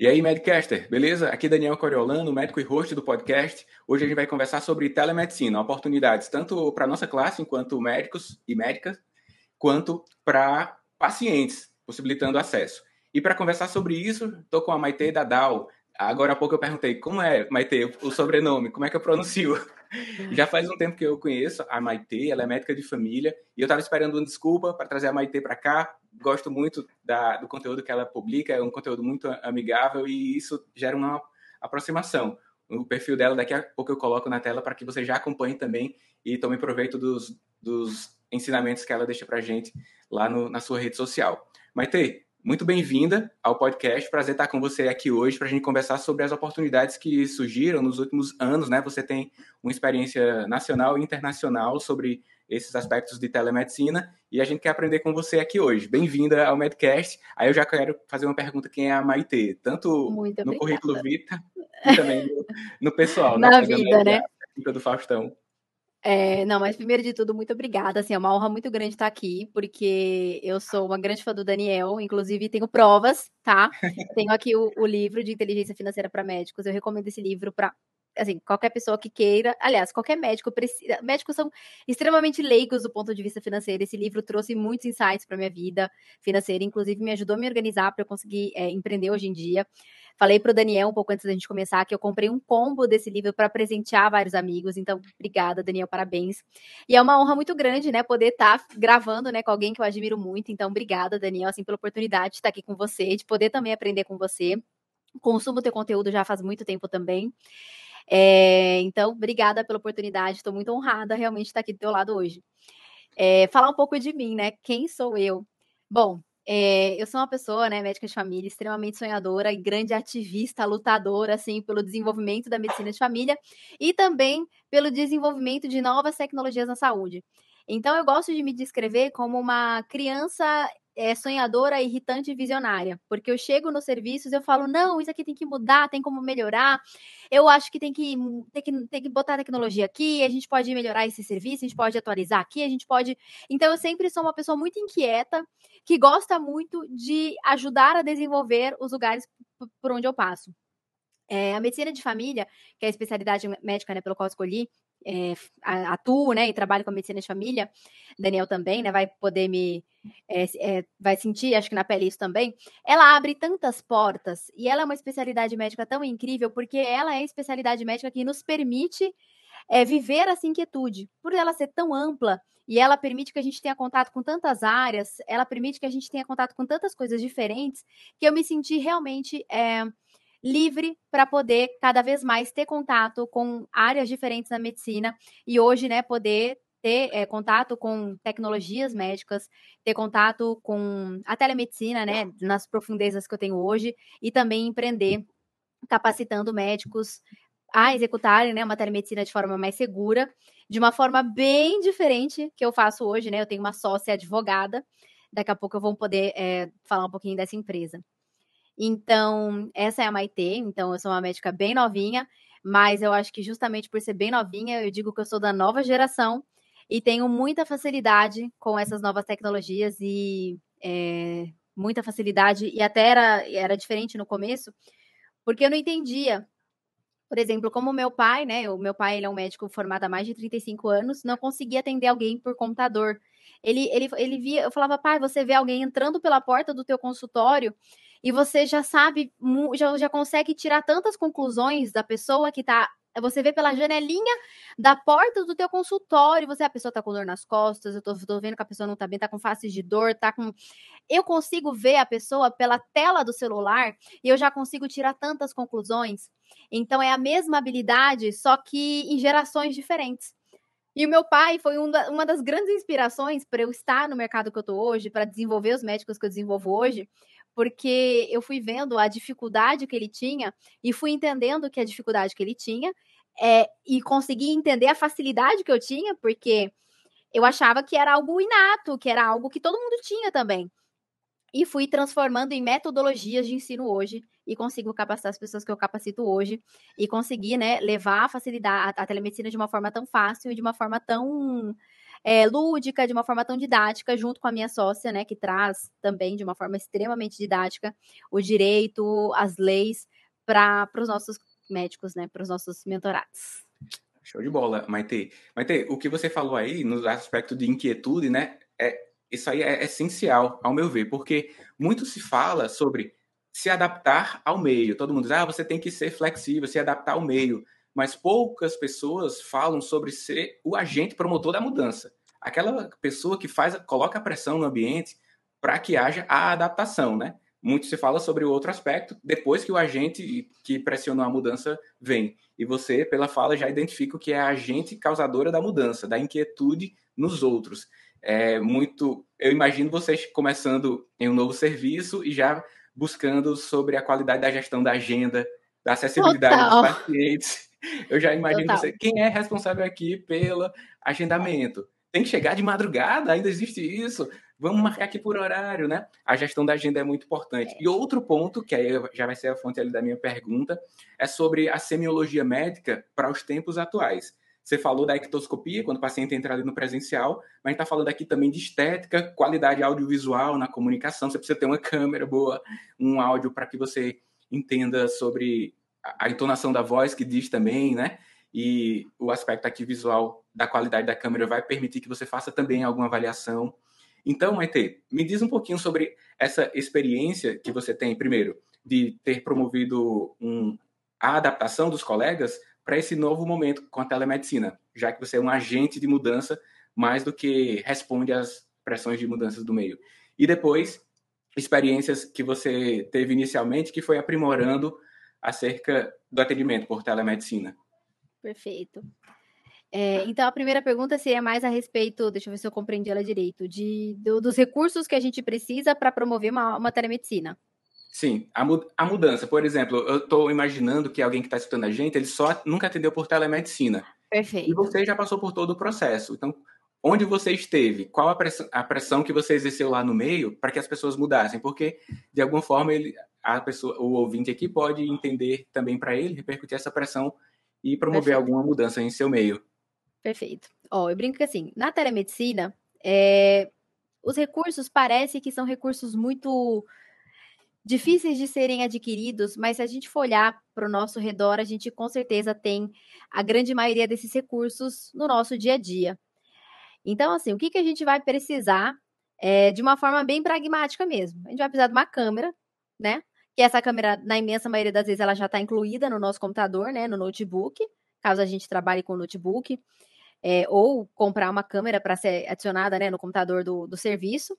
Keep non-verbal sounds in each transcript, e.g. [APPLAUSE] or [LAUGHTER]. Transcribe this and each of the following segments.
E aí, Medcaster, beleza? Aqui é Daniel Coriolano, médico e host do podcast. Hoje a gente vai conversar sobre telemedicina, oportunidades tanto para nossa classe, enquanto médicos e médicas, quanto para pacientes, possibilitando acesso. E para conversar sobre isso, estou com a Maite Dadal. Agora há pouco eu perguntei como é, Maite, o sobrenome, como é que eu pronuncio? [LAUGHS] Já faz um tempo que eu conheço a Maite, ela é médica de família, e eu estava esperando uma desculpa para trazer a Maite para cá. Gosto muito da, do conteúdo que ela publica, é um conteúdo muito amigável e isso gera uma aproximação. O perfil dela daqui a pouco eu coloco na tela para que você já acompanhe também e tome proveito dos, dos ensinamentos que ela deixa para gente lá no, na sua rede social. Maite, muito bem-vinda ao podcast. Prazer estar com você aqui hoje para a gente conversar sobre as oportunidades que surgiram nos últimos anos. Né? Você tem uma experiência nacional e internacional sobre esses aspectos de telemedicina e a gente quer aprender com você aqui hoje. Bem-vinda ao Medcast. Aí eu já quero fazer uma pergunta: quem é a Maite? Tanto Muito no currículo Vita e também no, no pessoal. [LAUGHS] Na vida, né? Do Faustão. É, não, mas primeiro de tudo, muito obrigada. Assim, é uma honra muito grande estar aqui, porque eu sou uma grande fã do Daniel, inclusive tenho provas, tá? [LAUGHS] tenho aqui o, o livro de inteligência financeira para médicos. Eu recomendo esse livro para assim, qualquer pessoa que queira, aliás, qualquer médico precisa, médicos são extremamente leigos do ponto de vista financeiro. Esse livro trouxe muitos insights para minha vida financeira, inclusive me ajudou a me organizar para eu conseguir é, empreender hoje em dia. Falei para o Daniel um pouco antes da gente começar que eu comprei um combo desse livro para presentear vários amigos. Então, obrigada, Daniel, parabéns. E é uma honra muito grande, né, poder estar tá gravando, né, com alguém que eu admiro muito. Então, obrigada, Daniel, assim, pela oportunidade de estar aqui com você, de poder também aprender com você. Consumo teu conteúdo já faz muito tempo também. É, então, obrigada pela oportunidade. Estou muito honrada realmente de estar aqui do teu lado hoje. É, falar um pouco de mim, né? Quem sou eu? Bom, é, eu sou uma pessoa, né, médica de família, extremamente sonhadora e grande ativista, lutadora, assim, pelo desenvolvimento da medicina de família e também pelo desenvolvimento de novas tecnologias na saúde. Então, eu gosto de me descrever como uma criança é, sonhadora, irritante e visionária. Porque eu chego nos serviços eu falo, não, isso aqui tem que mudar, tem como melhorar. Eu acho que tem que, tem que, tem que botar tecnologia aqui, a gente pode melhorar esse serviço, a gente pode atualizar aqui, a gente pode. Então, eu sempre sou uma pessoa muito inquieta, que gosta muito de ajudar a desenvolver os lugares por onde eu passo. É, a medicina de família, que é a especialidade médica né, pelo qual eu escolhi, é, atuo, né, e trabalho com a medicina de família, Daniel também, né, vai poder me, é, é, vai sentir, acho que na pele isso também, ela abre tantas portas, e ela é uma especialidade médica tão incrível, porque ela é a especialidade médica que nos permite é, viver essa inquietude, por ela ser tão ampla, e ela permite que a gente tenha contato com tantas áreas, ela permite que a gente tenha contato com tantas coisas diferentes, que eu me senti realmente é, livre para poder cada vez mais ter contato com áreas diferentes da medicina e hoje, né, poder ter é, contato com tecnologias médicas, ter contato com a telemedicina, né, nas profundezas que eu tenho hoje e também empreender capacitando médicos a executarem, né, uma telemedicina de forma mais segura, de uma forma bem diferente que eu faço hoje, né, eu tenho uma sócia advogada, daqui a pouco eu vou poder é, falar um pouquinho dessa empresa. Então, essa é a Maite. Então, eu sou uma médica bem novinha, mas eu acho que justamente por ser bem novinha, eu digo que eu sou da nova geração e tenho muita facilidade com essas novas tecnologias e é, muita facilidade. E até era, era diferente no começo, porque eu não entendia. Por exemplo, como meu pai, né? O meu pai ele é um médico formado há mais de 35 anos, não conseguia atender alguém por computador. Ele, ele, ele via, eu falava, pai, você vê alguém entrando pela porta do teu consultório e você já sabe, já, já consegue tirar tantas conclusões da pessoa que está você vê pela janelinha da porta do teu consultório, você a pessoa tá com dor nas costas, eu tô, tô, vendo que a pessoa não tá bem, tá com face de dor, tá com eu consigo ver a pessoa pela tela do celular e eu já consigo tirar tantas conclusões. Então é a mesma habilidade, só que em gerações diferentes. E o meu pai foi um da, uma das grandes inspirações para eu estar no mercado que eu tô hoje, para desenvolver os médicos que eu desenvolvo hoje, porque eu fui vendo a dificuldade que ele tinha e fui entendendo que a dificuldade que ele tinha é, e consegui entender a facilidade que eu tinha, porque eu achava que era algo inato, que era algo que todo mundo tinha também. E fui transformando em metodologias de ensino hoje e consigo capacitar as pessoas que eu capacito hoje e conseguir né, levar a facilidade, a, telemedicina de uma forma tão fácil e de uma forma tão é, lúdica, de uma forma tão didática, junto com a minha sócia, né, que traz também de uma forma extremamente didática o direito, as leis para os nossos médicos, né, para os nossos mentorados. Show de bola, Maite. Maite, o que você falou aí no aspecto de inquietude, né, é, isso aí é essencial, ao meu ver, porque muito se fala sobre se adaptar ao meio. Todo mundo diz, ah, você tem que ser flexível, se adaptar ao meio. Mas poucas pessoas falam sobre ser o agente promotor da mudança. Aquela pessoa que faz, coloca a pressão no ambiente para que haja a adaptação, né? Muito se fala sobre o outro aspecto depois que o agente que pressionou a mudança vem. E você, pela fala, já identifica o que é a agente causadora da mudança, da inquietude nos outros. É muito. Eu imagino vocês começando em um novo serviço e já buscando sobre a qualidade da gestão da agenda, da acessibilidade Total. dos pacientes. [LAUGHS] Eu já imagino Total. você, quem é responsável aqui pelo agendamento? Tem que chegar de madrugada, ainda existe isso. Vamos marcar aqui por horário, né? A gestão da agenda é muito importante. E outro ponto, que aí já vai ser a fonte ali da minha pergunta, é sobre a semiologia médica para os tempos atuais. Você falou da ectoscopia, quando o paciente entra ali no presencial, mas a gente está falando aqui também de estética, qualidade audiovisual na comunicação. Você precisa ter uma câmera boa, um áudio para que você entenda sobre a entonação da voz, que diz também, né? E o aspecto aqui visual da qualidade da câmera vai permitir que você faça também alguma avaliação. Então, Maite, me diz um pouquinho sobre essa experiência que você tem, primeiro, de ter promovido um, a adaptação dos colegas para esse novo momento com a telemedicina, já que você é um agente de mudança mais do que responde às pressões de mudanças do meio. E depois, experiências que você teve inicialmente que foi aprimorando acerca do atendimento por telemedicina. Perfeito. É, então, a primeira pergunta seria mais a respeito, deixa eu ver se eu compreendi ela direito, de, do, dos recursos que a gente precisa para promover uma, uma telemedicina. Sim, a, a mudança. Por exemplo, eu estou imaginando que alguém que está escutando a gente, ele só nunca atendeu por telemedicina. Perfeito. E você já passou por todo o processo. Então, onde você esteve? Qual a pressão, a pressão que você exerceu lá no meio para que as pessoas mudassem? Porque, de alguma forma, ele, a pessoa, o ouvinte aqui pode entender também para ele, repercutir essa pressão e promover Perfeito. alguma mudança em seu meio. Perfeito. Ó, eu brinco que assim, na telemedicina, é, os recursos parece que são recursos muito difíceis de serem adquiridos, mas se a gente for olhar para o nosso redor, a gente com certeza tem a grande maioria desses recursos no nosso dia a dia. Então, assim, o que, que a gente vai precisar é, de uma forma bem pragmática mesmo? A gente vai precisar de uma câmera, né? Que essa câmera, na imensa maioria das vezes, ela já está incluída no nosso computador, né? No notebook, caso a gente trabalhe com notebook. É, ou comprar uma câmera para ser adicionada né, no computador do, do serviço.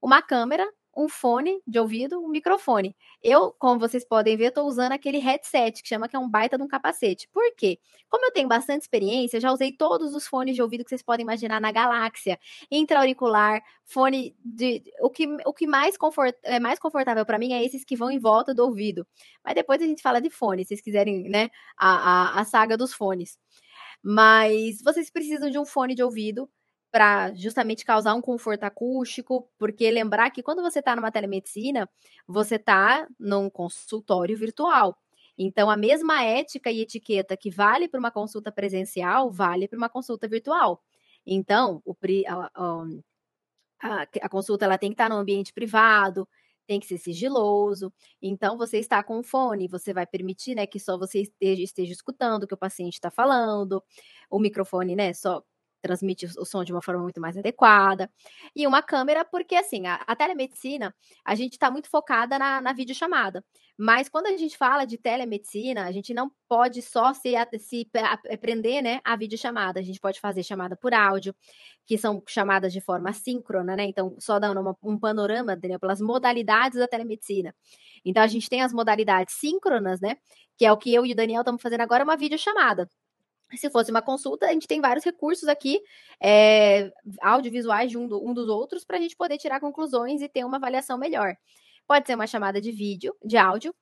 Uma câmera um fone de ouvido, um microfone. Eu, como vocês podem ver, estou usando aquele headset que chama que é um baita de um capacete. Por quê? Como eu tenho bastante experiência, já usei todos os fones de ouvido que vocês podem imaginar na galáxia, intra-auricular, fone de o que o que mais confort, é mais confortável para mim é esses que vão em volta do ouvido. Mas depois a gente fala de fone, se vocês quiserem, né, a, a, a saga dos fones. Mas vocês precisam de um fone de ouvido para justamente causar um conforto acústico, porque lembrar que quando você está numa telemedicina, você está num consultório virtual. Então, a mesma ética e etiqueta que vale para uma consulta presencial, vale para uma consulta virtual. Então, o, a, a, a, consulta ela tem que estar tá no ambiente privado, tem que ser sigiloso. Então, você está com o fone, você vai permitir né, que só você esteja, esteja escutando o que o paciente está falando. O microfone, né, só transmite o som de uma forma muito mais adequada. E uma câmera, porque assim, a, a telemedicina, a gente está muito focada na, na videochamada. Mas quando a gente fala de telemedicina, a gente não pode só se, se aprender né, a videochamada. A gente pode fazer chamada por áudio, que são chamadas de forma síncrona, né? Então, só dando uma, um panorama, Daniel, pelas modalidades da telemedicina. Então, a gente tem as modalidades síncronas, né? Que é o que eu e o Daniel estamos fazendo agora, uma videochamada. Se fosse uma consulta, a gente tem vários recursos aqui, é, audiovisuais de um, do, um dos outros, para a gente poder tirar conclusões e ter uma avaliação melhor. Pode ser uma chamada de vídeo, de áudio,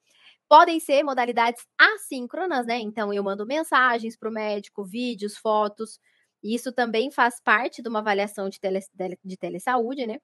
podem ser modalidades assíncronas, né? Então, eu mando mensagens para o médico, vídeos, fotos. Isso também faz parte de uma avaliação de, tele, de telesaúde, né?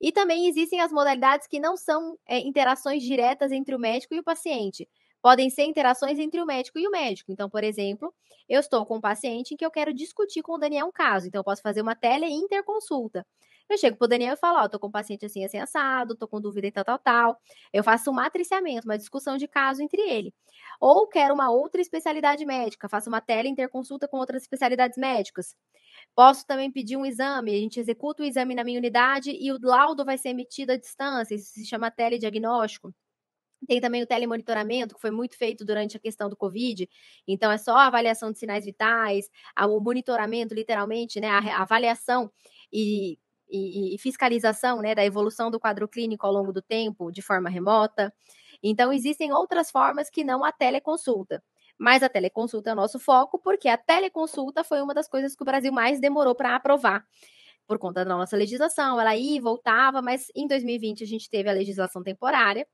E também existem as modalidades que não são é, interações diretas entre o médico e o paciente, podem ser interações entre o médico e o médico. Então, por exemplo, eu estou com um paciente em que eu quero discutir com o Daniel um caso. Então, eu posso fazer uma tele-interconsulta. Eu chego pro Daniel e falo, ó, tô com um paciente assim, assim, assado, tô com dúvida e tal, tal, tal. Eu faço um matriciamento, uma discussão de caso entre ele. Ou quero uma outra especialidade médica, faço uma tele-interconsulta com outras especialidades médicas. Posso também pedir um exame, a gente executa o exame na minha unidade e o laudo vai ser emitido à distância, isso se chama telediagnóstico. Tem também o telemonitoramento, que foi muito feito durante a questão do Covid. Então, é só a avaliação de sinais vitais, o monitoramento, literalmente, né? A avaliação e, e, e fiscalização né, da evolução do quadro clínico ao longo do tempo, de forma remota. Então, existem outras formas que não a teleconsulta. Mas a teleconsulta é o nosso foco, porque a teleconsulta foi uma das coisas que o Brasil mais demorou para aprovar por conta da nossa legislação, ela ia e voltava, mas em 2020 a gente teve a legislação temporária,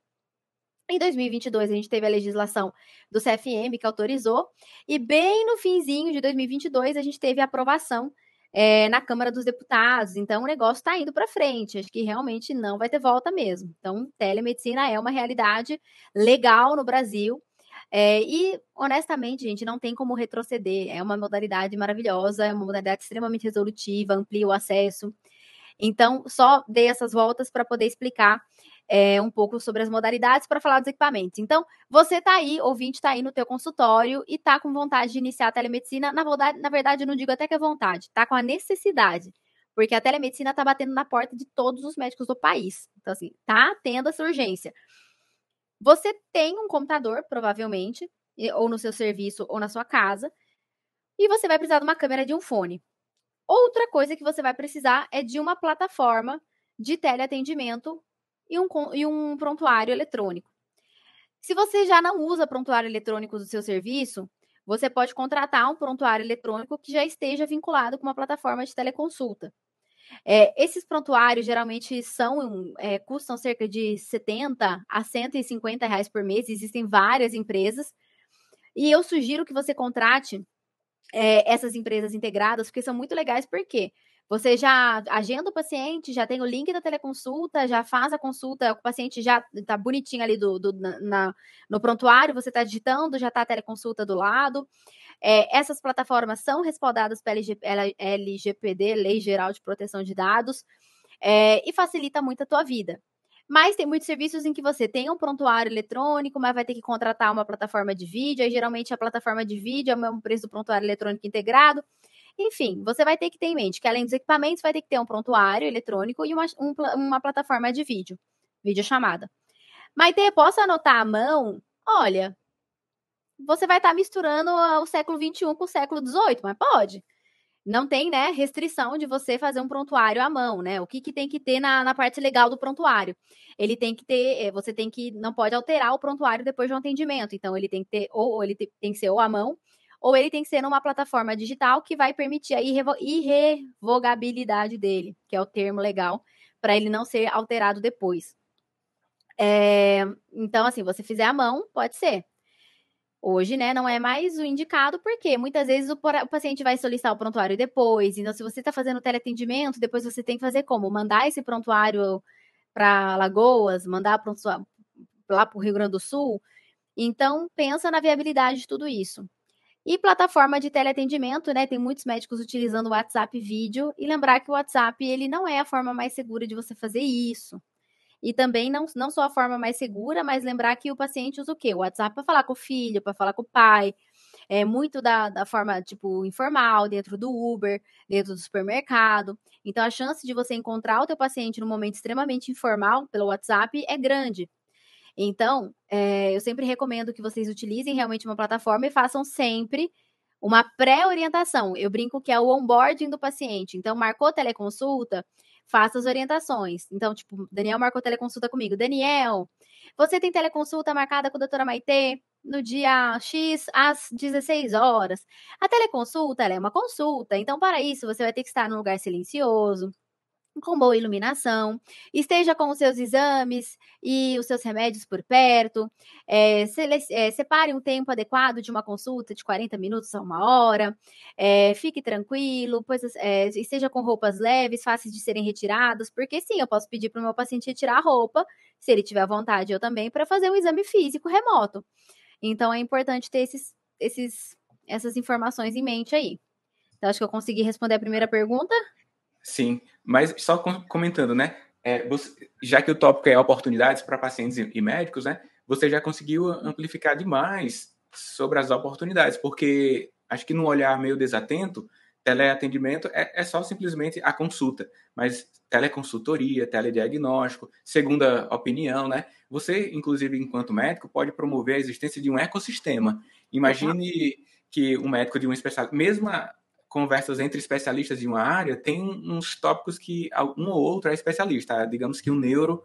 em 2022, a gente teve a legislação do CFM que autorizou, e bem no finzinho de 2022, a gente teve a aprovação é, na Câmara dos Deputados. Então, o negócio está indo para frente. Acho que realmente não vai ter volta mesmo. Então, telemedicina é uma realidade legal no Brasil. É, e, honestamente, gente, não tem como retroceder. É uma modalidade maravilhosa, é uma modalidade extremamente resolutiva, amplia o acesso. Então, só dei essas voltas para poder explicar é, um pouco sobre as modalidades para falar dos equipamentos. Então, você está aí, ouvinte está aí no teu consultório e está com vontade de iniciar a telemedicina. Na verdade, na verdade, não digo até que é vontade, está com a necessidade. Porque a telemedicina está batendo na porta de todos os médicos do país. Então, assim, tá tendo essa urgência. Você tem um computador, provavelmente, ou no seu serviço ou na sua casa, e você vai precisar de uma câmera de um fone. Outra coisa que você vai precisar é de uma plataforma de teleatendimento e um, e um prontuário eletrônico. Se você já não usa prontuário eletrônico do seu serviço, você pode contratar um prontuário eletrônico que já esteja vinculado com uma plataforma de teleconsulta. É, esses prontuários geralmente são é, custam cerca de 70 a 150 reais por mês. Existem várias empresas. E eu sugiro que você contrate é, essas empresas integradas, porque são muito legais, porque você já agenda o paciente, já tem o link da teleconsulta, já faz a consulta, o paciente já está bonitinho ali do, do na, no prontuário, você está digitando, já está a teleconsulta do lado. É, essas plataformas são respaldadas pela LGPD, Lei Geral de Proteção de Dados, é, e facilita muito a tua vida. Mas tem muitos serviços em que você tem um prontuário eletrônico, mas vai ter que contratar uma plataforma de vídeo, aí geralmente a plataforma de vídeo é o mesmo preço do prontuário eletrônico integrado. Enfim, você vai ter que ter em mente que além dos equipamentos, vai ter que ter um prontuário eletrônico e uma, um, uma plataforma de vídeo, videochamada. Maite, posso anotar à mão? Olha, você vai estar tá misturando o século XXI com o século XVIII, mas pode. Não tem, né, restrição de você fazer um prontuário à mão, né? O que, que tem que ter na, na parte legal do prontuário? Ele tem que ter, eh, você tem que, não pode alterar o prontuário depois de um atendimento. Então, ele tem que ter, ou ele tem que ser ou à mão, ou ele tem que ser numa plataforma digital que vai permitir a irrevogabilidade dele, que é o termo legal, para ele não ser alterado depois. É, então, assim, você fizer a mão, pode ser. Hoje, né, não é mais o indicado, porque muitas vezes o, o paciente vai solicitar o prontuário depois. Então, se você está fazendo teleatendimento, depois você tem que fazer como? Mandar esse prontuário para Lagoas, mandar lá para o Rio Grande do Sul. Então, pensa na viabilidade de tudo isso. E plataforma de teleatendimento, né? Tem muitos médicos utilizando o WhatsApp vídeo. E lembrar que o WhatsApp, ele não é a forma mais segura de você fazer isso. E também não, não só a forma mais segura, mas lembrar que o paciente usa o quê? O WhatsApp para falar com o filho, para falar com o pai. É muito da, da forma, tipo, informal, dentro do Uber, dentro do supermercado. Então, a chance de você encontrar o teu paciente num momento extremamente informal pelo WhatsApp é grande. Então, é, eu sempre recomendo que vocês utilizem realmente uma plataforma e façam sempre uma pré-orientação. Eu brinco que é o onboarding do paciente. Então, marcou teleconsulta, faça as orientações. Então, tipo, Daniel marcou teleconsulta comigo. Daniel, você tem teleconsulta marcada com a doutora Maitê no dia X às 16 horas. A teleconsulta é uma consulta, então, para isso, você vai ter que estar num lugar silencioso com boa iluminação, esteja com os seus exames e os seus remédios por perto, é, é, separe um tempo adequado de uma consulta de 40 minutos a uma hora, é, fique tranquilo, pois esteja com roupas leves, fáceis de serem retiradas, porque sim, eu posso pedir para o meu paciente retirar a roupa, se ele tiver vontade, eu também, para fazer um exame físico remoto. Então é importante ter esses, esses, essas informações em mente aí. Então, acho que eu consegui responder a primeira pergunta. Sim, mas só comentando, né? É, você, já que o tópico é oportunidades para pacientes e médicos, né? Você já conseguiu amplificar demais sobre as oportunidades, porque acho que num olhar meio desatento, teleatendimento é, é só simplesmente a consulta, mas teleconsultoria, telediagnóstico, segunda opinião, né? Você, inclusive, enquanto médico, pode promover a existência de um ecossistema. Imagine que um médico de um especialista, mesmo conversas entre especialistas de uma área, tem uns tópicos que um ou outro é especialista. Digamos que o neuro,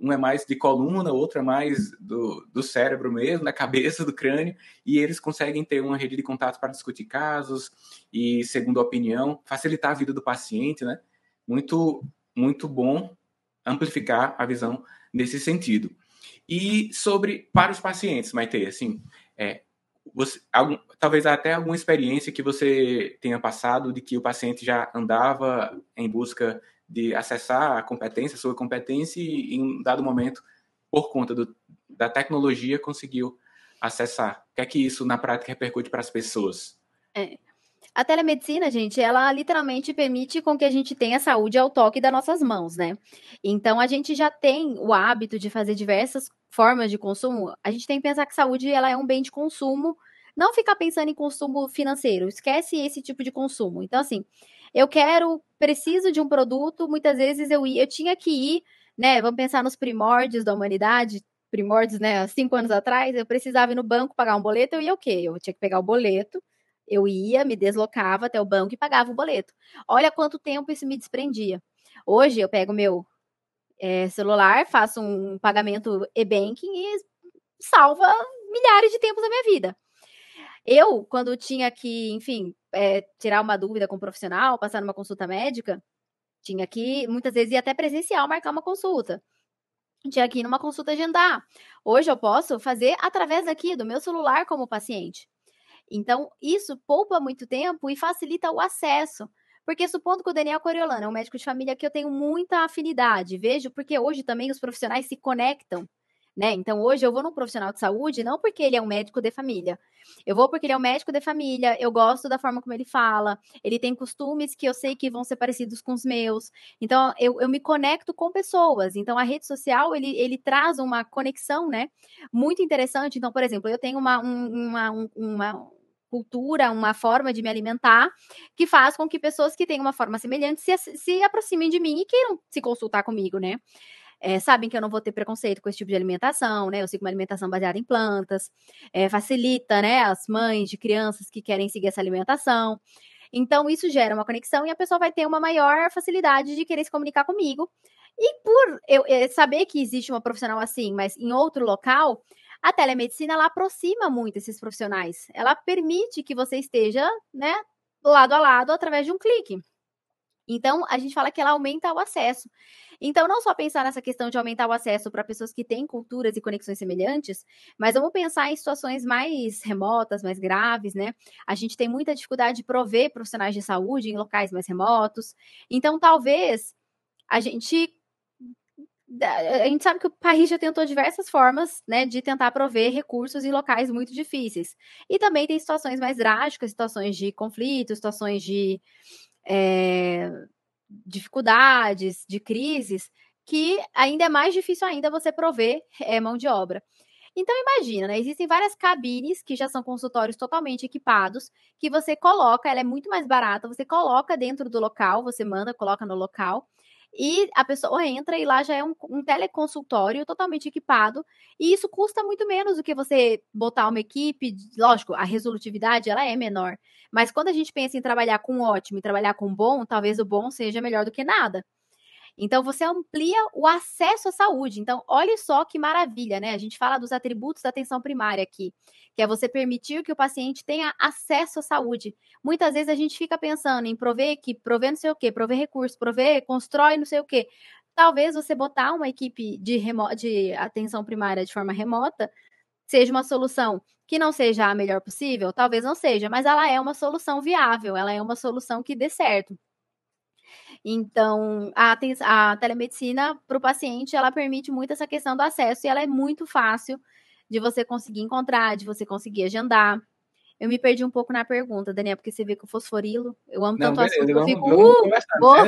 um é mais de coluna, outro é mais do, do cérebro mesmo, da [LAUGHS] cabeça, do crânio, e eles conseguem ter uma rede de contatos para discutir casos e, segundo a opinião, facilitar a vida do paciente, né? Muito, muito bom amplificar a visão nesse sentido. E sobre para os pacientes, Maite, assim, é, você, algum, talvez até alguma experiência que você tenha passado de que o paciente já andava em busca de acessar a competência, a sua competência, e em um dado momento, por conta do, da tecnologia, conseguiu acessar. O que é que isso na prática repercute para as pessoas? É. A telemedicina, gente, ela literalmente permite com que a gente tenha saúde ao toque das nossas mãos, né? Então a gente já tem o hábito de fazer diversas formas de consumo. A gente tem que pensar que saúde ela é um bem de consumo, não ficar pensando em consumo financeiro, esquece esse tipo de consumo. Então assim, eu quero, preciso de um produto, muitas vezes eu eu tinha que ir, né? Vamos pensar nos primórdios da humanidade, primórdios, né? Cinco anos atrás, eu precisava ir no banco pagar um boleto, eu ia o quê? Eu tinha que pegar o boleto eu ia, me deslocava até o banco e pagava o boleto. Olha quanto tempo isso me desprendia. Hoje eu pego meu é, celular, faço um pagamento e-banking e salva milhares de tempos da minha vida. Eu, quando tinha que, enfim, é, tirar uma dúvida com um profissional, passar numa consulta médica, tinha que, muitas vezes, ir até presencial marcar uma consulta. Tinha que ir numa consulta agendar. Hoje eu posso fazer através aqui do meu celular como paciente. Então, isso poupa muito tempo e facilita o acesso. Porque supondo que o Daniel Coriolano é um médico de família que eu tenho muita afinidade, vejo, porque hoje também os profissionais se conectam, né? Então, hoje eu vou num profissional de saúde não porque ele é um médico de família. Eu vou porque ele é um médico de família, eu gosto da forma como ele fala, ele tem costumes que eu sei que vão ser parecidos com os meus. Então, eu, eu me conecto com pessoas. Então, a rede social, ele, ele traz uma conexão, né? Muito interessante. Então, por exemplo, eu tenho uma, uma, uma cultura, uma forma de me alimentar, que faz com que pessoas que têm uma forma semelhante se, se aproximem de mim e queiram se consultar comigo, né? É, sabem que eu não vou ter preconceito com esse tipo de alimentação, né? Eu sigo uma alimentação baseada em plantas, é, facilita, né, as mães de crianças que querem seguir essa alimentação. Então, isso gera uma conexão e a pessoa vai ter uma maior facilidade de querer se comunicar comigo. E por eu, eu saber que existe uma profissional assim, mas em outro local, a telemedicina ela aproxima muito esses profissionais. Ela permite que você esteja, né, lado a lado através de um clique. Então, a gente fala que ela aumenta o acesso. Então, não só pensar nessa questão de aumentar o acesso para pessoas que têm culturas e conexões semelhantes, mas vamos pensar em situações mais remotas, mais graves, né? A gente tem muita dificuldade de prover profissionais de saúde em locais mais remotos. Então, talvez a gente a gente sabe que o país já tentou diversas formas, né, de tentar prover recursos em locais muito difíceis. E também tem situações mais drásticas, situações de conflito, situações de é, dificuldades, de crises, que ainda é mais difícil ainda você prover é, mão de obra. Então imagina, né? Existem várias cabines que já são consultórios totalmente equipados, que você coloca, ela é muito mais barata, você coloca dentro do local, você manda, coloca no local, e a pessoa entra e lá já é um, um, teleconsultório totalmente equipado, e isso custa muito menos do que você botar uma equipe, lógico, a resolutividade ela é menor, mas quando a gente pensa em trabalhar com ótimo e trabalhar com bom, talvez o bom seja melhor do que nada. Então, você amplia o acesso à saúde. Então, olhe só que maravilha, né? A gente fala dos atributos da atenção primária aqui, que é você permitir que o paciente tenha acesso à saúde. Muitas vezes a gente fica pensando em prover equipe, prover não sei o quê, prover recurso, prover, constrói não sei o quê. Talvez você botar uma equipe de, remo de atenção primária de forma remota seja uma solução que não seja a melhor possível, talvez não seja, mas ela é uma solução viável, ela é uma solução que dê certo. Então, a, a telemedicina para o paciente, ela permite muito essa questão do acesso e ela é muito fácil de você conseguir encontrar, de você conseguir agendar. Eu me perdi um pouco na pergunta, Daniel, porque você vê que o fosforilo, eu amo tanto beleza, assunto, eu fico, uh, vou...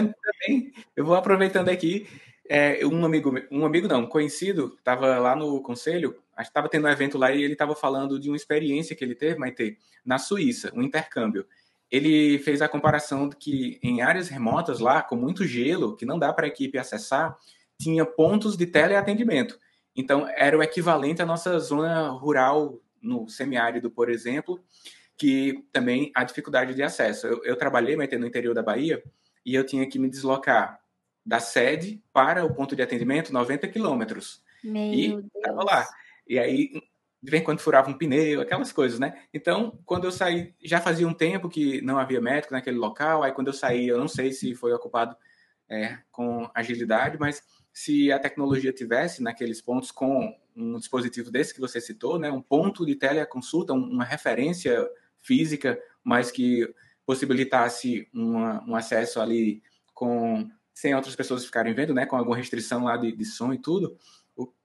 Eu vou aproveitando aqui, é, um amigo, um amigo não, um conhecido, estava lá no conselho, estava tendo um evento lá e ele estava falando de uma experiência que ele teve, Maite, na Suíça, um intercâmbio. Ele fez a comparação de que em áreas remotas lá, com muito gelo, que não dá para a equipe acessar, tinha pontos de teleatendimento. Então, era o equivalente à nossa zona rural no semiárido, por exemplo, que também há dificuldade de acesso. Eu, eu trabalhei no interior da Bahia e eu tinha que me deslocar da sede para o ponto de atendimento 90 quilômetros. E estava lá. E aí, de vez em quando furava um pneu, aquelas coisas, né? Então, quando eu saí, já fazia um tempo que não havia médico naquele local, aí quando eu saí, eu não sei se foi ocupado é, com agilidade, mas se a tecnologia tivesse naqueles pontos com um dispositivo desse que você citou, né, um ponto de teleconsulta, uma referência física, mas que possibilitasse uma, um acesso ali com sem outras pessoas ficarem vendo, né, com alguma restrição lá de, de som e tudo,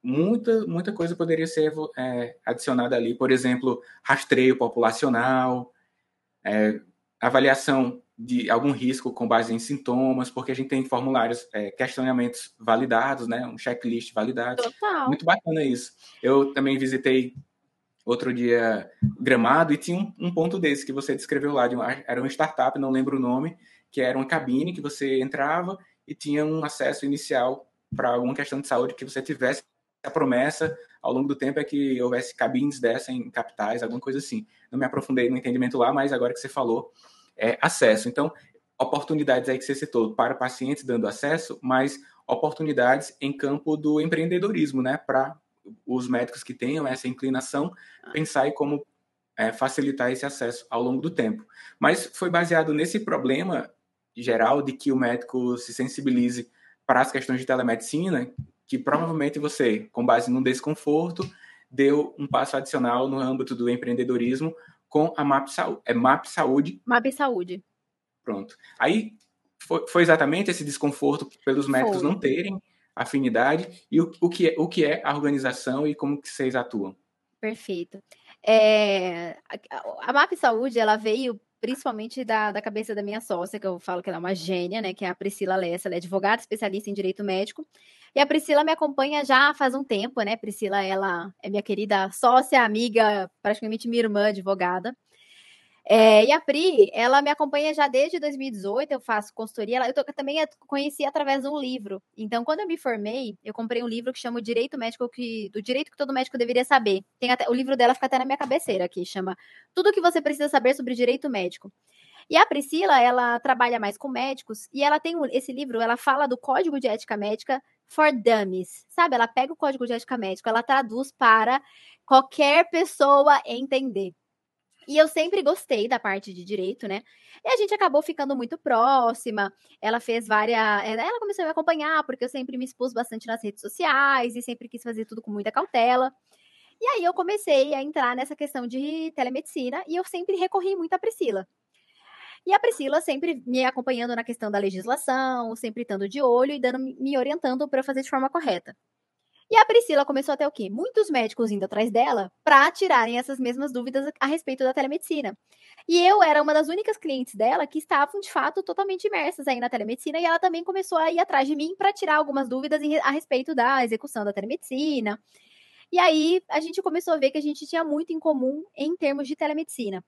muita muita coisa poderia ser é, adicionada ali, por exemplo, rastreio populacional, é, avaliação de algum risco com base em sintomas, porque a gente tem formulários, é, questionamentos validados, né? Um checklist validado. Total. Muito bacana isso. Eu também visitei outro dia Gramado e tinha um, um ponto desse que você descreveu lá, de uma, era uma startup, não lembro o nome, que era uma cabine que você entrava e tinha um acesso inicial para alguma questão de saúde que você tivesse a promessa ao longo do tempo é que houvesse cabines dessa em capitais, alguma coisa assim. Não me aprofundei no entendimento lá, mas agora que você falou, é, acesso. Então, oportunidades aí que você citou para pacientes dando acesso, mas oportunidades em campo do empreendedorismo, né? Para os médicos que tenham essa inclinação, pensar em como é, facilitar esse acesso ao longo do tempo. Mas foi baseado nesse problema geral de que o médico se sensibilize para as questões de telemedicina, que provavelmente você, com base no desconforto, deu um passo adicional no âmbito do empreendedorismo com a MAP Saúde. É MAP Saúde? MAP Saúde. Pronto. Aí foi, foi exatamente esse desconforto pelos médicos foi. não terem afinidade e o, o, que é, o que é a organização e como que vocês atuam. Perfeito. É, a, a MAP Saúde, ela veio principalmente da, da cabeça da minha sócia, que eu falo que ela é uma gênia, né, que é a Priscila Lessa, ela é advogada especialista em direito médico, e a Priscila me acompanha já faz um tempo, né, Priscila, ela é minha querida sócia, amiga, praticamente minha irmã advogada, é, e a Pri, ela me acompanha já desde 2018, eu faço consultoria, eu tô, também conheci através de um livro. Então, quando eu me formei, eu comprei um livro que chama o Direito Médico, que, do Direito que todo médico deveria saber. Tem até, o livro dela fica até na minha cabeceira aqui, chama Tudo o que você precisa saber sobre direito médico. E a Priscila, ela trabalha mais com médicos, e ela tem esse livro, ela fala do Código de Ética Médica for Dummies, sabe? Ela pega o Código de Ética Médica, ela traduz para qualquer pessoa entender. E eu sempre gostei da parte de direito, né? E a gente acabou ficando muito próxima. Ela fez várias. Eh, ela começou a me acompanhar, porque eu sempre me expus bastante nas redes sociais e sempre quis fazer tudo com muita cautela. E aí eu comecei a entrar nessa questão de telemedicina e eu sempre recorri muito à Priscila. E a Priscila sempre me acompanhando na questão da legislação, sempre estando de olho e dando, me orientando para fazer de forma correta. E a Priscila começou a ter o quê? Muitos médicos indo atrás dela para tirarem essas mesmas dúvidas a respeito da telemedicina. E eu era uma das únicas clientes dela que estavam, de fato, totalmente imersas aí na telemedicina, e ela também começou a ir atrás de mim para tirar algumas dúvidas a respeito da execução da telemedicina. E aí a gente começou a ver que a gente tinha muito em comum em termos de telemedicina.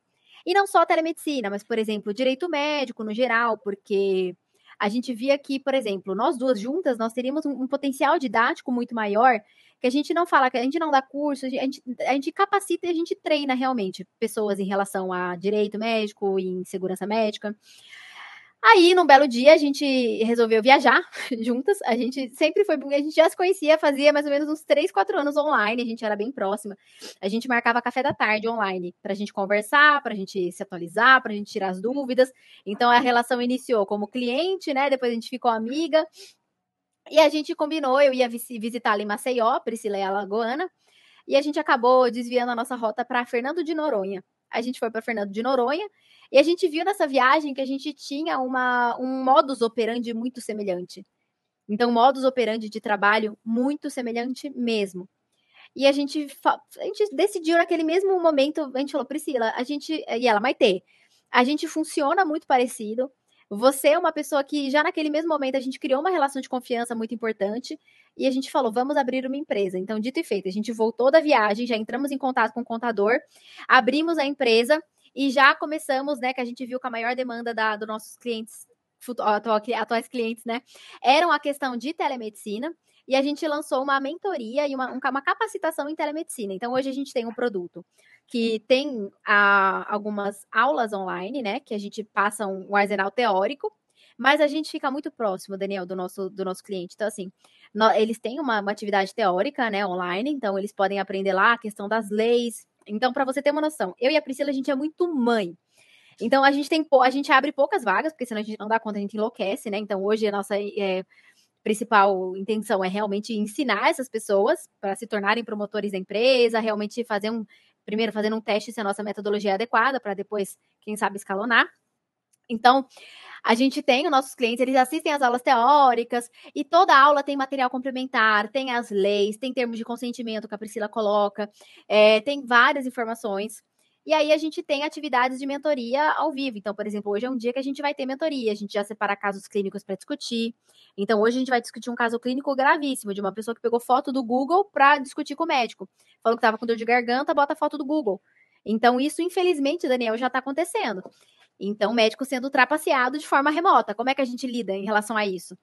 E não só telemedicina, mas, por exemplo, direito médico no geral, porque a gente via que, por exemplo, nós duas juntas, nós teríamos um, um potencial didático muito maior, que a gente não fala, que a gente não dá curso, a gente, a gente capacita e a gente treina realmente pessoas em relação a direito médico, em segurança médica. Aí, num belo dia, a gente resolveu viajar [LAUGHS] juntas. A gente sempre foi. A gente já se conhecia, fazia mais ou menos uns 3, 4 anos online. A gente era bem próxima. A gente marcava café da tarde online pra gente conversar, pra gente se atualizar, pra gente tirar as dúvidas. Então, a relação iniciou como cliente, né? Depois a gente ficou amiga. E a gente combinou, eu ia visitar em Maceió, Priscila e Alagoana. E a gente acabou desviando a nossa rota para Fernando de Noronha. A gente foi para Fernando de Noronha e a gente viu nessa viagem que a gente tinha uma, um modus operandi muito semelhante. Então, modus operandi de trabalho muito semelhante mesmo. E a gente, a gente decidiu naquele mesmo momento, a gente falou, Priscila, a gente, e ela, Maitê, a gente funciona muito parecido. Você é uma pessoa que já naquele mesmo momento a gente criou uma relação de confiança muito importante e a gente falou, vamos abrir uma empresa. Então, dito e feito, a gente voltou da viagem, já entramos em contato com o contador, abrimos a empresa e já começamos, né, que a gente viu que a maior demanda da, dos nossos clientes, atuais clientes, né, eram a questão de telemedicina e a gente lançou uma mentoria e uma, uma capacitação em telemedicina. Então, hoje a gente tem um produto que tem a, ah, algumas aulas online, né? Que a gente passa um, um arsenal teórico, mas a gente fica muito próximo, Daniel, do nosso, do nosso cliente. Então, assim, no, eles têm uma, uma atividade teórica, né, online, então eles podem aprender lá a questão das leis. Então, para você ter uma noção, eu e a Priscila, a gente é muito mãe. Então, a gente tem a gente abre poucas vagas, porque senão a gente não dá conta, a gente enlouquece, né? Então, hoje a nossa é, principal intenção é realmente ensinar essas pessoas para se tornarem promotores da empresa, realmente fazer um primeiro fazendo um teste se a nossa metodologia é adequada, para depois, quem sabe, escalonar. Então, a gente tem os nossos clientes, eles assistem às aulas teóricas e toda aula tem material complementar, tem as leis, tem termos de consentimento que a Priscila coloca, é, tem várias informações. E aí a gente tem atividades de mentoria ao vivo. Então, por exemplo, hoje é um dia que a gente vai ter mentoria, a gente já separa casos clínicos para discutir. Então, hoje a gente vai discutir um caso clínico gravíssimo de uma pessoa que pegou foto do Google para discutir com o médico. Falou que estava com dor de garganta, bota a foto do Google. Então, isso, infelizmente, Daniel, já está acontecendo. Então, o médico sendo trapaceado de forma remota. Como é que a gente lida em relação a isso?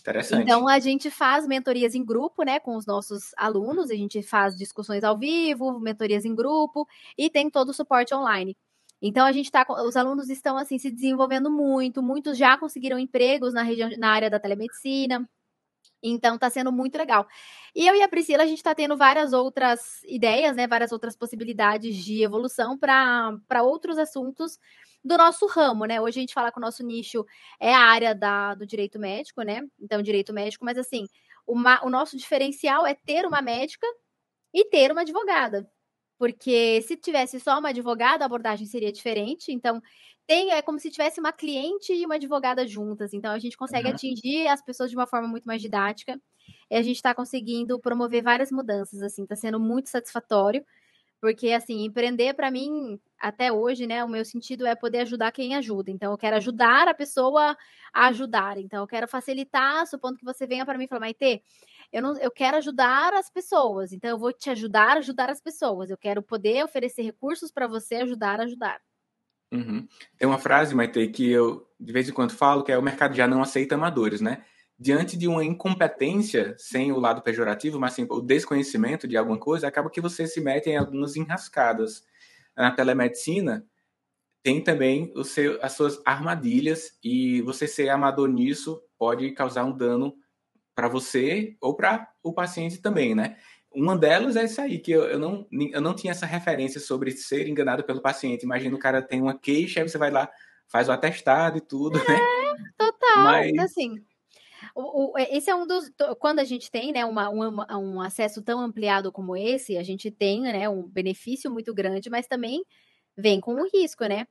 Interessante. Então, a gente faz mentorias em grupo, né, com os nossos alunos, a gente faz discussões ao vivo, mentorias em grupo e tem todo o suporte online. Então a gente tá, os alunos estão assim se desenvolvendo muito, muitos já conseguiram empregos na região, na área da telemedicina. Então tá sendo muito legal. E eu e a Priscila a gente está tendo várias outras ideias, né, várias outras possibilidades de evolução para outros assuntos do nosso ramo, né? Hoje a gente fala que o nosso nicho é a área da, do direito médico, né? Então, direito médico, mas assim, uma, o nosso diferencial é ter uma médica e ter uma advogada. Porque se tivesse só uma advogada, a abordagem seria diferente. Então, tem, é como se tivesse uma cliente e uma advogada juntas. Então, a gente consegue uhum. atingir as pessoas de uma forma muito mais didática. E a gente está conseguindo promover várias mudanças, assim, está sendo muito satisfatório. Porque, assim, empreender para mim, até hoje, né, o meu sentido é poder ajudar quem ajuda. Então, eu quero ajudar a pessoa a ajudar. Então, eu quero facilitar, supondo que você venha para mim e fale, Maite, eu, não, eu quero ajudar as pessoas. Então, eu vou te ajudar a ajudar as pessoas. Eu quero poder oferecer recursos para você ajudar a ajudar. Uhum. Tem uma frase, Maite, que eu de vez em quando falo, que é o mercado já não aceita amadores, né? Diante de uma incompetência, sem o lado pejorativo, mas sim o desconhecimento de alguma coisa, acaba que você se mete em algumas enrascadas. Na telemedicina, tem também seu, as suas armadilhas e você ser amador nisso pode causar um dano para você ou para o paciente também, né? Uma delas é isso aí, que eu, eu, não, eu não tinha essa referência sobre ser enganado pelo paciente. Imagina o cara tem uma queixa, aí você vai lá, faz o atestado e tudo, é, né? Total, Mas... assim o, o, esse é um dos. Quando a gente tem né, uma, uma, um acesso tão ampliado como esse, a gente tem né, um benefício muito grande, mas também vem com um risco, né?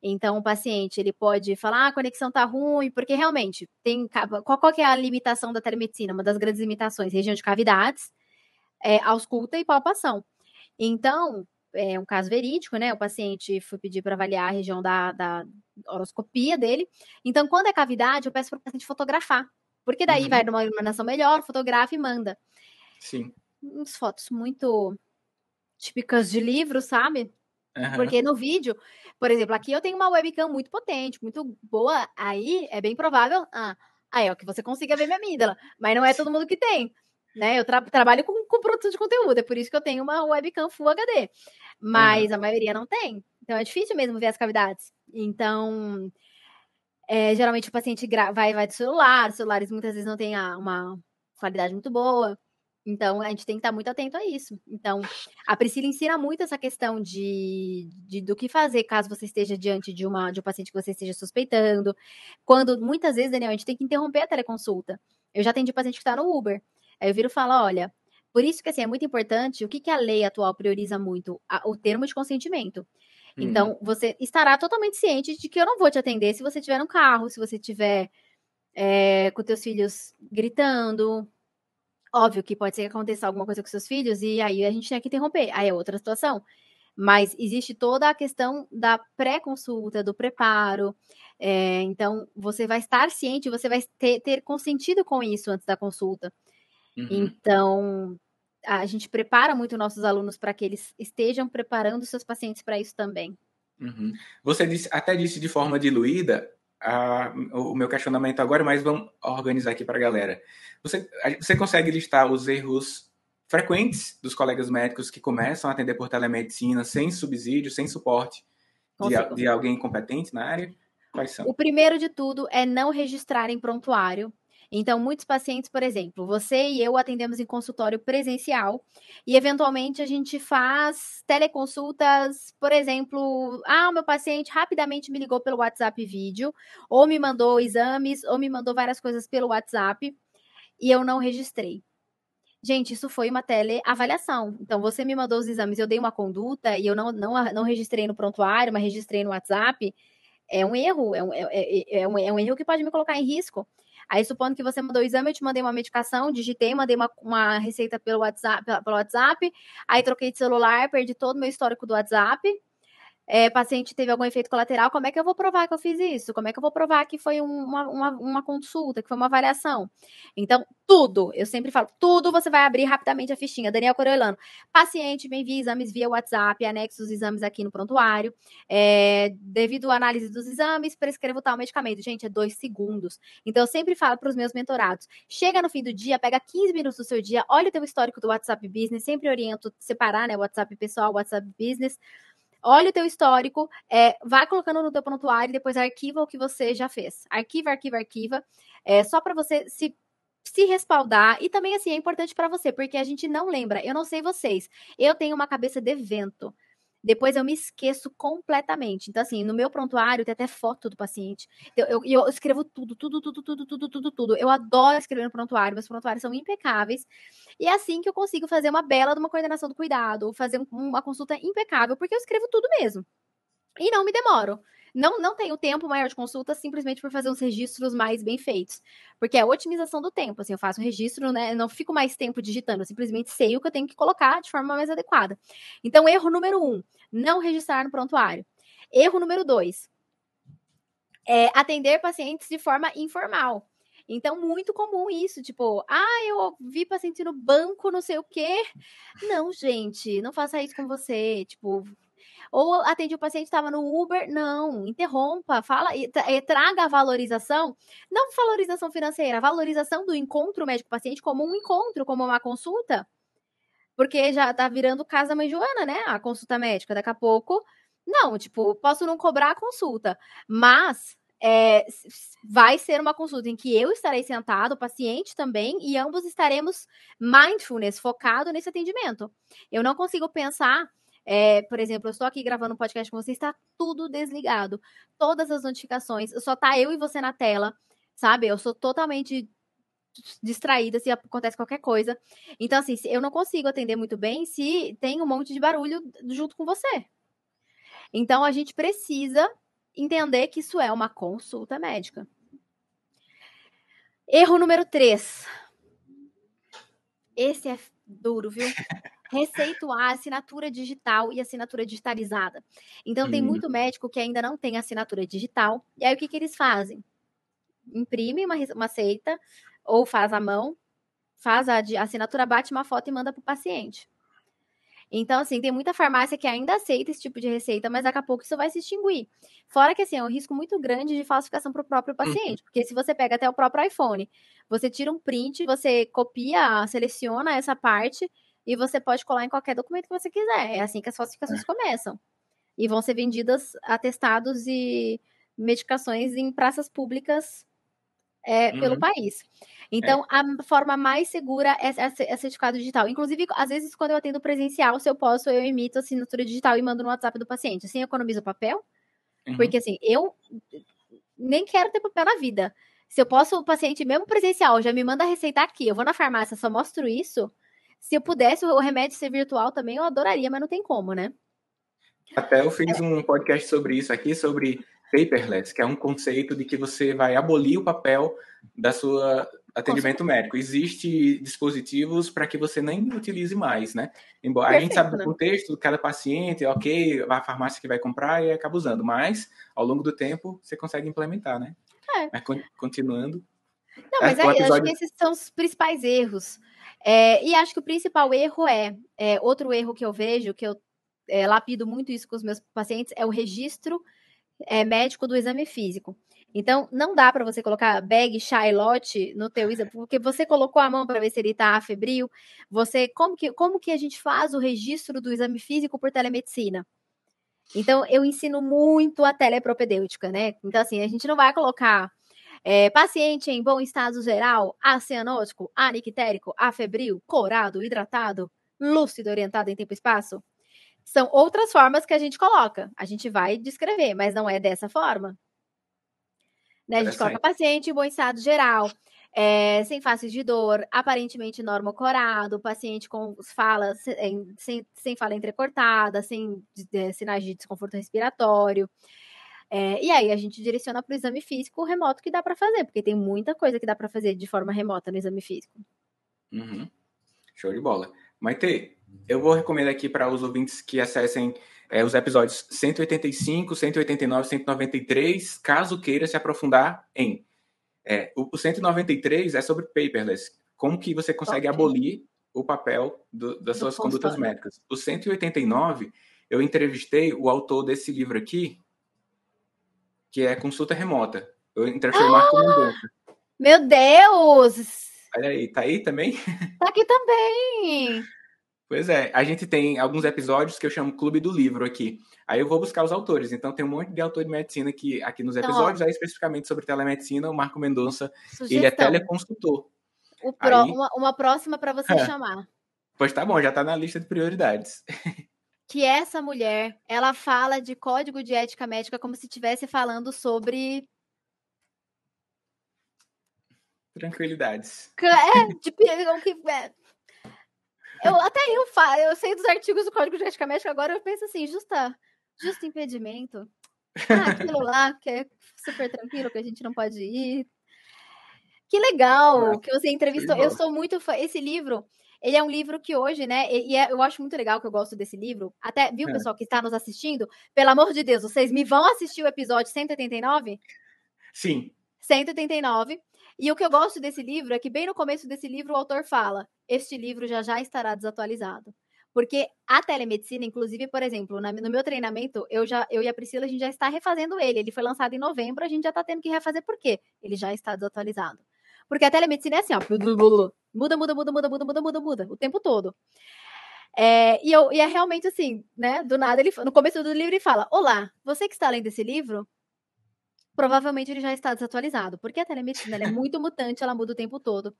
Então, o paciente ele pode falar, ah, a conexão tá ruim, porque realmente tem. Qual, qual é a limitação da telemedicina? Uma das grandes limitações, região de cavidades, é, ausculta e palpação. Então, é um caso verídico, né? O paciente foi pedir para avaliar a região da, da horoscopia dele. Então, quando é cavidade, eu peço para o paciente fotografar. Porque daí uhum. vai numa iluminação melhor, fotografa e manda. Sim. Uns fotos muito típicas de livro, sabe? Uhum. Porque no vídeo, por exemplo, aqui eu tenho uma webcam muito potente, muito boa, aí é bem provável ah, aí, ó, que você consiga ver minha amígdala, mas não é todo mundo que tem. Né? Eu tra trabalho com, com produção de conteúdo, é por isso que eu tenho uma webcam Full HD. Mas uhum. a maioria não tem. Então é difícil mesmo ver as cavidades. Então, é, geralmente o paciente vai, vai do celular, celulares muitas vezes não têm uma qualidade muito boa. Então, a gente tem que estar muito atento a isso. Então, a Priscila ensina muito essa questão de, de, do que fazer caso você esteja diante de, uma, de um paciente que você esteja suspeitando. Quando, muitas vezes, Daniel, a gente tem que interromper a teleconsulta. Eu já atendi paciente que está no Uber. Aí eu viro e falo, olha, por isso que, assim, é muito importante, o que, que a lei atual prioriza muito? A, o termo de consentimento. Então, uhum. você estará totalmente ciente de que eu não vou te atender se você estiver no carro, se você estiver é, com teus filhos gritando, Óbvio que pode ser que aconteça alguma coisa com seus filhos e aí a gente tem que interromper. Aí é outra situação. Mas existe toda a questão da pré-consulta, do preparo. É, então, você vai estar ciente, você vai ter, ter consentido com isso antes da consulta. Uhum. Então, a gente prepara muito nossos alunos para que eles estejam preparando seus pacientes para isso também. Uhum. Você disse, até disse de forma diluída a, o meu questionamento agora, mas vamos organizar aqui para a galera. Você, você consegue listar os erros frequentes dos colegas médicos que começam a atender por telemedicina sem subsídio, sem suporte de, de alguém competente na área? Quais são? O primeiro de tudo é não registrar em prontuário. Então, muitos pacientes, por exemplo, você e eu atendemos em consultório presencial e, eventualmente, a gente faz teleconsultas, por exemplo, ah, o meu paciente rapidamente me ligou pelo WhatsApp vídeo, ou me mandou exames, ou me mandou várias coisas pelo WhatsApp e eu não registrei. Gente, isso foi uma teleavaliação. Então, você me mandou os exames, eu dei uma conduta e eu não, não, não registrei no prontuário, mas registrei no WhatsApp. É um erro, é um, é, é, é, um, é um erro que pode me colocar em risco. Aí, supondo que você mandou o exame, eu te mandei uma medicação, digitei, mandei uma, uma receita pelo WhatsApp, pelo WhatsApp, aí troquei de celular, perdi todo o meu histórico do WhatsApp, é, paciente teve algum efeito colateral, como é que eu vou provar que eu fiz isso? Como é que eu vou provar que foi uma, uma, uma consulta, que foi uma avaliação? Então, tudo, eu sempre falo, tudo você vai abrir rapidamente a fichinha. Daniel Coriolano, paciente me envia exames via WhatsApp, anexo os exames aqui no prontuário. É, devido à análise dos exames, prescrevo tal medicamento. Gente, é dois segundos. Então, eu sempre falo para os meus mentorados: chega no fim do dia, pega 15 minutos do seu dia, olha o teu histórico do WhatsApp Business, sempre oriento separar, né? WhatsApp pessoal, WhatsApp Business olha o teu histórico, é, vai colocando no teu prontuário e depois arquiva o que você já fez. Arquiva, arquiva, arquiva, é, só para você se se respaldar e também assim é importante para você, porque a gente não lembra. Eu não sei vocês. Eu tenho uma cabeça de vento. Depois eu me esqueço completamente. Então, assim, no meu prontuário tem até foto do paciente. Eu, eu, eu, escrevo tudo, tudo, tudo, tudo, tudo, tudo, tudo. Eu adoro escrever no prontuário, meus prontuários são impecáveis. E é assim que eu consigo fazer uma bela de uma coordenação do cuidado, ou fazer uma consulta impecável, porque eu escrevo tudo mesmo. E não me demoro. Não, não tenho tempo maior de consulta simplesmente por fazer uns registros mais bem feitos. Porque é a otimização do tempo. Assim, eu faço um registro, né? Não fico mais tempo digitando, eu simplesmente sei o que eu tenho que colocar de forma mais adequada. Então, erro número um: não registrar no prontuário. Erro número dois: é atender pacientes de forma informal. Então, muito comum isso, tipo, ah, eu vi paciente no banco, não sei o quê. Não, gente, não faça isso com você. Tipo, ou atende o paciente estava no Uber, não, interrompa, fala, e, traga a valorização, não valorização financeira, valorização do encontro médico-paciente como um encontro, como uma consulta, porque já tá virando casa mãe Joana, né? A consulta médica, daqui a pouco, não, tipo, posso não cobrar a consulta, mas é, vai ser uma consulta em que eu estarei sentado, o paciente também, e ambos estaremos mindfulness, focado nesse atendimento. Eu não consigo pensar é, por exemplo, eu estou aqui gravando um podcast com você, está tudo desligado. Todas as notificações, só tá eu e você na tela, sabe? Eu sou totalmente distraída se acontece qualquer coisa. Então, assim, eu não consigo atender muito bem se tem um monte de barulho junto com você. Então, a gente precisa entender que isso é uma consulta médica. Erro número 3. Esse é duro, viu? [LAUGHS] receituar assinatura digital e assinatura digitalizada. Então, tem hum. muito médico que ainda não tem assinatura digital. E aí, o que, que eles fazem? Imprime uma, uma receita ou faz a mão, faz a, a assinatura, bate uma foto e manda para o paciente. Então, assim, tem muita farmácia que ainda aceita esse tipo de receita, mas daqui a pouco isso vai se extinguir. Fora que, assim, é um risco muito grande de falsificação para o próprio uhum. paciente, porque se você pega até o próprio iPhone, você tira um print, você copia, seleciona essa parte e você pode colar em qualquer documento que você quiser. É assim que as falsificações é. começam. E vão ser vendidas atestados e medicações em praças públicas é, uhum. pelo país. Então, é. a forma mais segura é, é, é, certificado digital. Inclusive, às vezes, quando eu atendo presencial, se eu posso, eu emito assinatura digital e mando no WhatsApp do paciente. Assim, eu economizo papel. Uhum. Porque, assim, eu nem quero ter papel na vida. Se eu posso, o paciente, mesmo presencial, já me manda a receita aqui, eu vou na farmácia, só mostro isso, se eu pudesse o remédio ser virtual também, eu adoraria, mas não tem como, né? Até eu fiz um podcast sobre isso aqui, sobre paperless, que é um conceito de que você vai abolir o papel da sua atendimento médico. Existem dispositivos para que você nem utilize mais, né? Embora Perfeito, a gente sabe do né? contexto de cada paciente, ok, a farmácia que vai comprar e acaba usando, mas ao longo do tempo você consegue implementar, né? É. Mas continuando. Não, mas é, aí, episódio... acho que esses são os principais erros. É, e acho que o principal erro é, é, outro erro que eu vejo, que eu é, lapido muito isso com os meus pacientes, é o registro é, médico do exame físico. Então, não dá para você colocar bag Charlotte no teu exame, porque você colocou a mão para ver se ele está febril. Você, como que, como que a gente faz o registro do exame físico por telemedicina? Então, eu ensino muito a telepropedêutica, né? Então, assim, a gente não vai colocar é, paciente em bom estado geral, acianótico, anictérico, afebril, corado, hidratado, lúcido, orientado em tempo e espaço. São outras formas que a gente coloca. A gente vai descrever, mas não é dessa forma. Né? A gente coloca paciente em bom estado geral, é, sem faces de dor, aparentemente normocorado, paciente com fala sem, sem fala entrecortada, sem sinais de desconforto respiratório. É, e aí a gente direciona para o exame físico remoto que dá para fazer, porque tem muita coisa que dá para fazer de forma remota no exame físico. Uhum. Show de bola. Maite, eu vou recomendar aqui para os ouvintes que acessem é, os episódios 185, 189, 193, caso queira se aprofundar em. É, o, o 193 é sobre paperless, como que você consegue okay. abolir o papel do, das do suas condutas médicas. O 189, eu entrevistei o autor desse livro aqui, que é consulta remota. Eu entrevistei ah, o Marco Mendonça. Meu Deus! Olha aí, tá aí também? Tá aqui também! Pois é, a gente tem alguns episódios que eu chamo Clube do Livro aqui. Aí eu vou buscar os autores. Então tem um monte de autor de medicina aqui, aqui nos então, episódios, aí especificamente sobre telemedicina, o Marco Mendonça, ele é teleconsultor. Pro, aí... uma, uma, próxima para você é. [LAUGHS] chamar. Pois tá bom, já tá na lista de prioridades. [LAUGHS] Que essa mulher, ela fala de código de ética médica como se estivesse falando sobre tranquilidades. É, de, que, é, eu até eu, fa eu sei dos artigos do Código de Ética Médica, agora eu penso assim, justa, justo impedimento. Ah, aquilo lá que é super tranquilo, que a gente não pode ir. Que legal ah, que você entrevistou. Eu sou muito fã. Esse livro, ele é um livro que hoje, né? E é, eu acho muito legal que eu gosto desse livro. Até, viu, é. pessoal que está nos assistindo? Pelo amor de Deus, vocês me vão assistir o episódio 189? Sim. 189. E o que eu gosto desse livro é que, bem no começo desse livro, o autor fala: este livro já já estará desatualizado. Porque a telemedicina, inclusive, por exemplo, no meu treinamento, eu já eu e a Priscila, a gente já está refazendo ele. Ele foi lançado em novembro, a gente já está tendo que refazer por quê? Ele já está desatualizado. Porque a telemedicina é assim, ó. Muda, muda, muda, muda, muda, muda, muda, muda, o tempo todo. É, e, eu, e é realmente assim, né? Do nada, ele, no começo do livro, ele fala: Olá, você que está lendo esse livro, provavelmente ele já está desatualizado, porque a telemedicina é muito mutante, ela muda o tempo todo.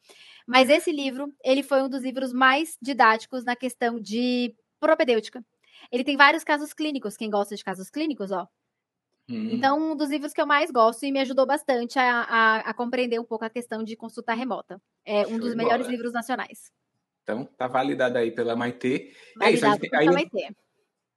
Mas esse livro, ele foi um dos livros mais didáticos na questão de propedêutica. Ele tem vários casos clínicos, quem gosta de casos clínicos, ó, Hum. Então, um dos livros que eu mais gosto e me ajudou bastante a, a, a compreender um pouco a questão de consulta remota. É um Show dos melhores bola. livros nacionais. Então, tá validado aí pela Maitê. Validado é isso, aí, Maitê.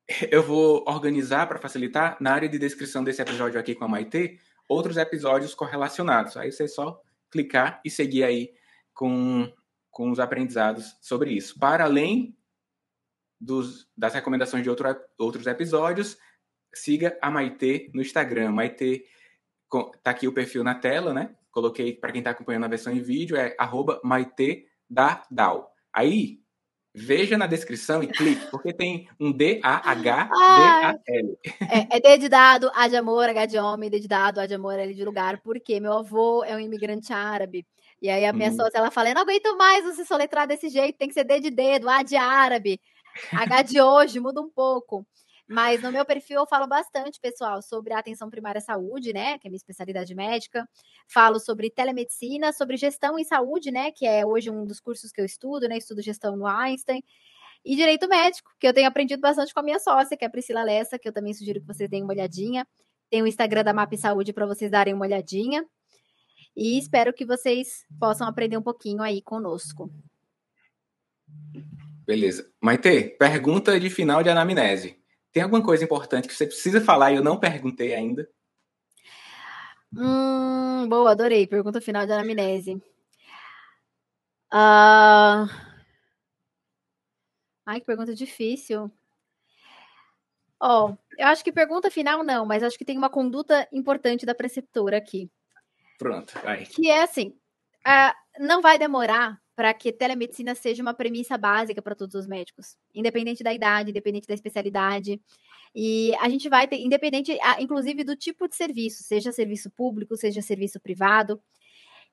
[LAUGHS] Eu vou organizar para facilitar na área de descrição desse episódio aqui com a Maitê outros episódios correlacionados. Aí você só clicar e seguir aí com, com os aprendizados sobre isso. Para além dos, das recomendações de outro, outros episódios, siga a Maitê no Instagram. Maitê, tá aqui o perfil na tela, né? Coloquei para quem está acompanhando a versão em vídeo, é arroba Maitê da Dal. Aí, Veja na descrição e clique, porque tem um D-A-H-D-A-L. É, é D de dado, A de amor, H de homem, D de dado, A de amor, L de lugar, porque meu avô é um imigrante árabe. E aí a minha hum. ela fala, eu não aguento mais você soletrar desse jeito, tem que ser D de dedo, A de árabe, H de hoje, muda um pouco. Mas no meu perfil eu falo bastante, pessoal, sobre a atenção primária à saúde, né? Que é minha especialidade médica. Falo sobre telemedicina, sobre gestão em saúde, né? Que é hoje um dos cursos que eu estudo, né? Estudo gestão no Einstein. E direito médico, que eu tenho aprendido bastante com a minha sócia, que é a Priscila Lessa, que eu também sugiro que vocês deem uma olhadinha. Tem o Instagram da MAP Saúde para vocês darem uma olhadinha. E espero que vocês possam aprender um pouquinho aí conosco. Beleza. Maite, pergunta de final de anamnese. Tem alguma coisa importante que você precisa falar e eu não perguntei ainda? Hum, boa, adorei. Pergunta final de anamnese. Uh... Ai, que pergunta difícil. Ó, oh, eu acho que pergunta final não, mas acho que tem uma conduta importante da preceptora aqui. Pronto, vai. Que é assim, uh, não vai demorar para que telemedicina seja uma premissa básica para todos os médicos, independente da idade, independente da especialidade. E a gente vai ter, independente, inclusive, do tipo de serviço, seja serviço público, seja serviço privado.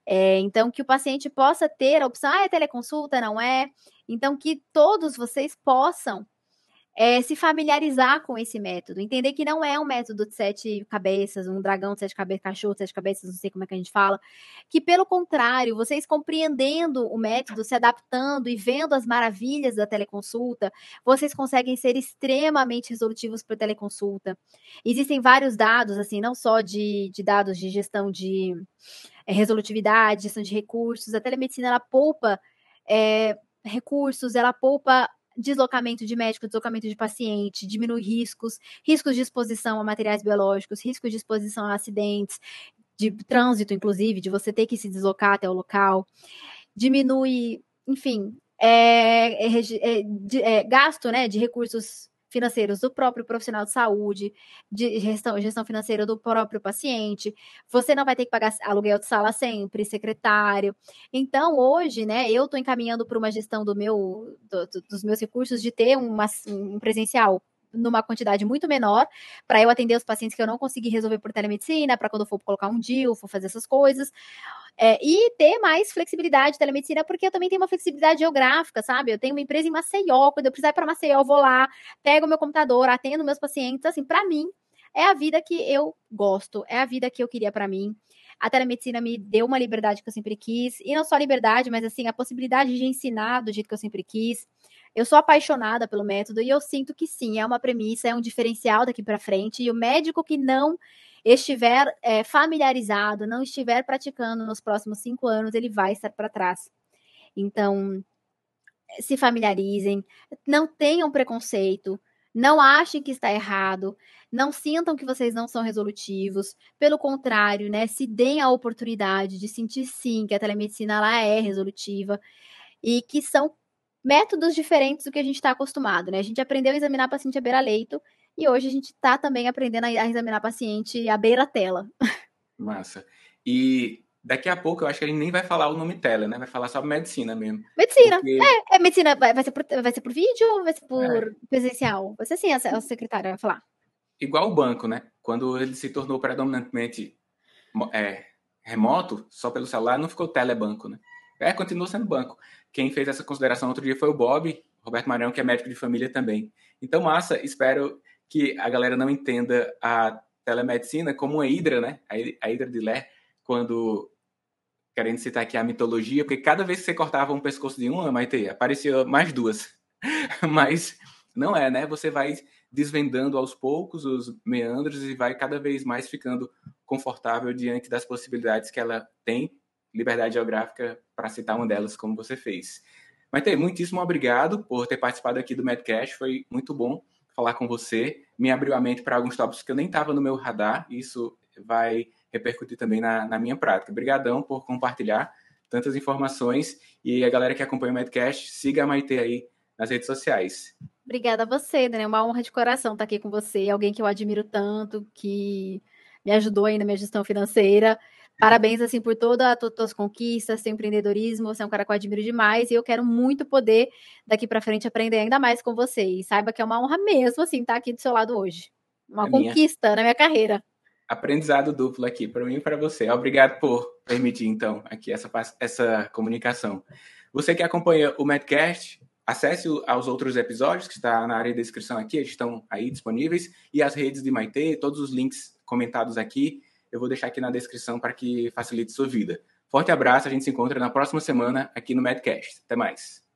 É, então, que o paciente possa ter a opção, ah, é teleconsulta, não é? Então, que todos vocês possam é, se familiarizar com esse método, entender que não é um método de sete cabeças, um dragão de sete cabeças, cachorro de sete cabeças, não sei como é que a gente fala, que pelo contrário, vocês compreendendo o método, se adaptando e vendo as maravilhas da teleconsulta, vocês conseguem ser extremamente resolutivos para teleconsulta. Existem vários dados, assim, não só de, de dados de gestão de é, resolutividade, gestão de recursos, a telemedicina ela poupa é, recursos, ela poupa deslocamento de médico, deslocamento de paciente, diminui riscos, riscos de exposição a materiais biológicos, riscos de exposição a acidentes, de trânsito, inclusive, de você ter que se deslocar até o local, diminui, enfim, é, é, é, é gasto né, de recursos financeiros do próprio profissional de saúde, de gestão, gestão financeira do próprio paciente. Você não vai ter que pagar aluguel de sala sempre, secretário. Então, hoje, né, eu estou encaminhando para uma gestão do meu, do, dos meus recursos de ter uma, um presencial numa quantidade muito menor, para eu atender os pacientes que eu não consegui resolver por telemedicina, para quando for colocar um DIL, for fazer essas coisas. É, e ter mais flexibilidade de telemedicina, porque eu também tenho uma flexibilidade geográfica, sabe? Eu tenho uma empresa em Maceió, quando eu precisar ir para Maceió, eu vou lá, pego meu computador, atendo meus pacientes. Assim, para mim, é a vida que eu gosto, é a vida que eu queria para mim. A telemedicina me deu uma liberdade que eu sempre quis, e não só liberdade, mas assim, a possibilidade de ensinar do jeito que eu sempre quis. Eu sou apaixonada pelo método e eu sinto que sim, é uma premissa, é um diferencial daqui para frente. E o médico que não estiver é, familiarizado, não estiver praticando nos próximos cinco anos, ele vai estar para trás. Então, se familiarizem, não tenham preconceito, não achem que está errado, não sintam que vocês não são resolutivos. Pelo contrário, né, se deem a oportunidade de sentir sim que a telemedicina ela é resolutiva e que são métodos diferentes do que a gente está acostumado, né? A gente aprendeu a examinar paciente à beira-leito e hoje a gente está também aprendendo a examinar paciente à beira-tela. [LAUGHS] Massa. E daqui a pouco eu acho que a gente nem vai falar o nome tela, né? Vai falar só medicina mesmo. Medicina. Porque... É, é, medicina. Vai, vai, ser por, vai ser por vídeo ou vai ser por é. presencial? Vai ser assim, a, a secretária vai falar. Igual o banco, né? Quando ele se tornou predominantemente é, remoto, só pelo celular, não ficou telebanco, né? É, continua sendo banco. Quem fez essa consideração outro dia foi o Bob, Roberto Marão, que é médico de família também. Então, massa, espero que a galera não entenda a telemedicina como uma hidra, né? A hidra de Lé, quando querendo citar aqui a mitologia, porque cada vez que você cortava um pescoço de uma, Maite, aparecia mais duas. [LAUGHS] Mas não é, né? Você vai desvendando aos poucos os meandros e vai cada vez mais ficando confortável diante das possibilidades que ela tem, liberdade geográfica, para citar uma delas, como você fez. Maite, muitíssimo obrigado por ter participado aqui do Medcast, foi muito bom falar com você, me abriu a mente para alguns tópicos que eu nem estava no meu radar, e isso vai repercutir também na, na minha prática. Obrigadão por compartilhar tantas informações e a galera que acompanha o Medcast, siga a Maite aí nas redes sociais. Obrigada a você, Daniel. Uma honra de coração estar aqui com você, alguém que eu admiro tanto, que me ajudou aí na minha gestão financeira. Parabéns, assim, por todas as tuas conquistas, seu empreendedorismo, você é um cara que eu admiro demais e eu quero muito poder, daqui para frente, aprender ainda mais com você. E saiba que é uma honra mesmo, assim, estar aqui do seu lado hoje. Uma é conquista minha... na minha carreira. Aprendizado duplo aqui, para mim e para você. Obrigado por permitir, então, aqui essa, essa comunicação. Você que acompanha o Medcast, acesse aos outros episódios que está na área de descrição aqui, eles estão aí disponíveis, e as redes de Maite, todos os links comentados aqui eu vou deixar aqui na descrição para que facilite sua vida. Forte abraço, a gente se encontra na próxima semana aqui no Medcast. Até mais.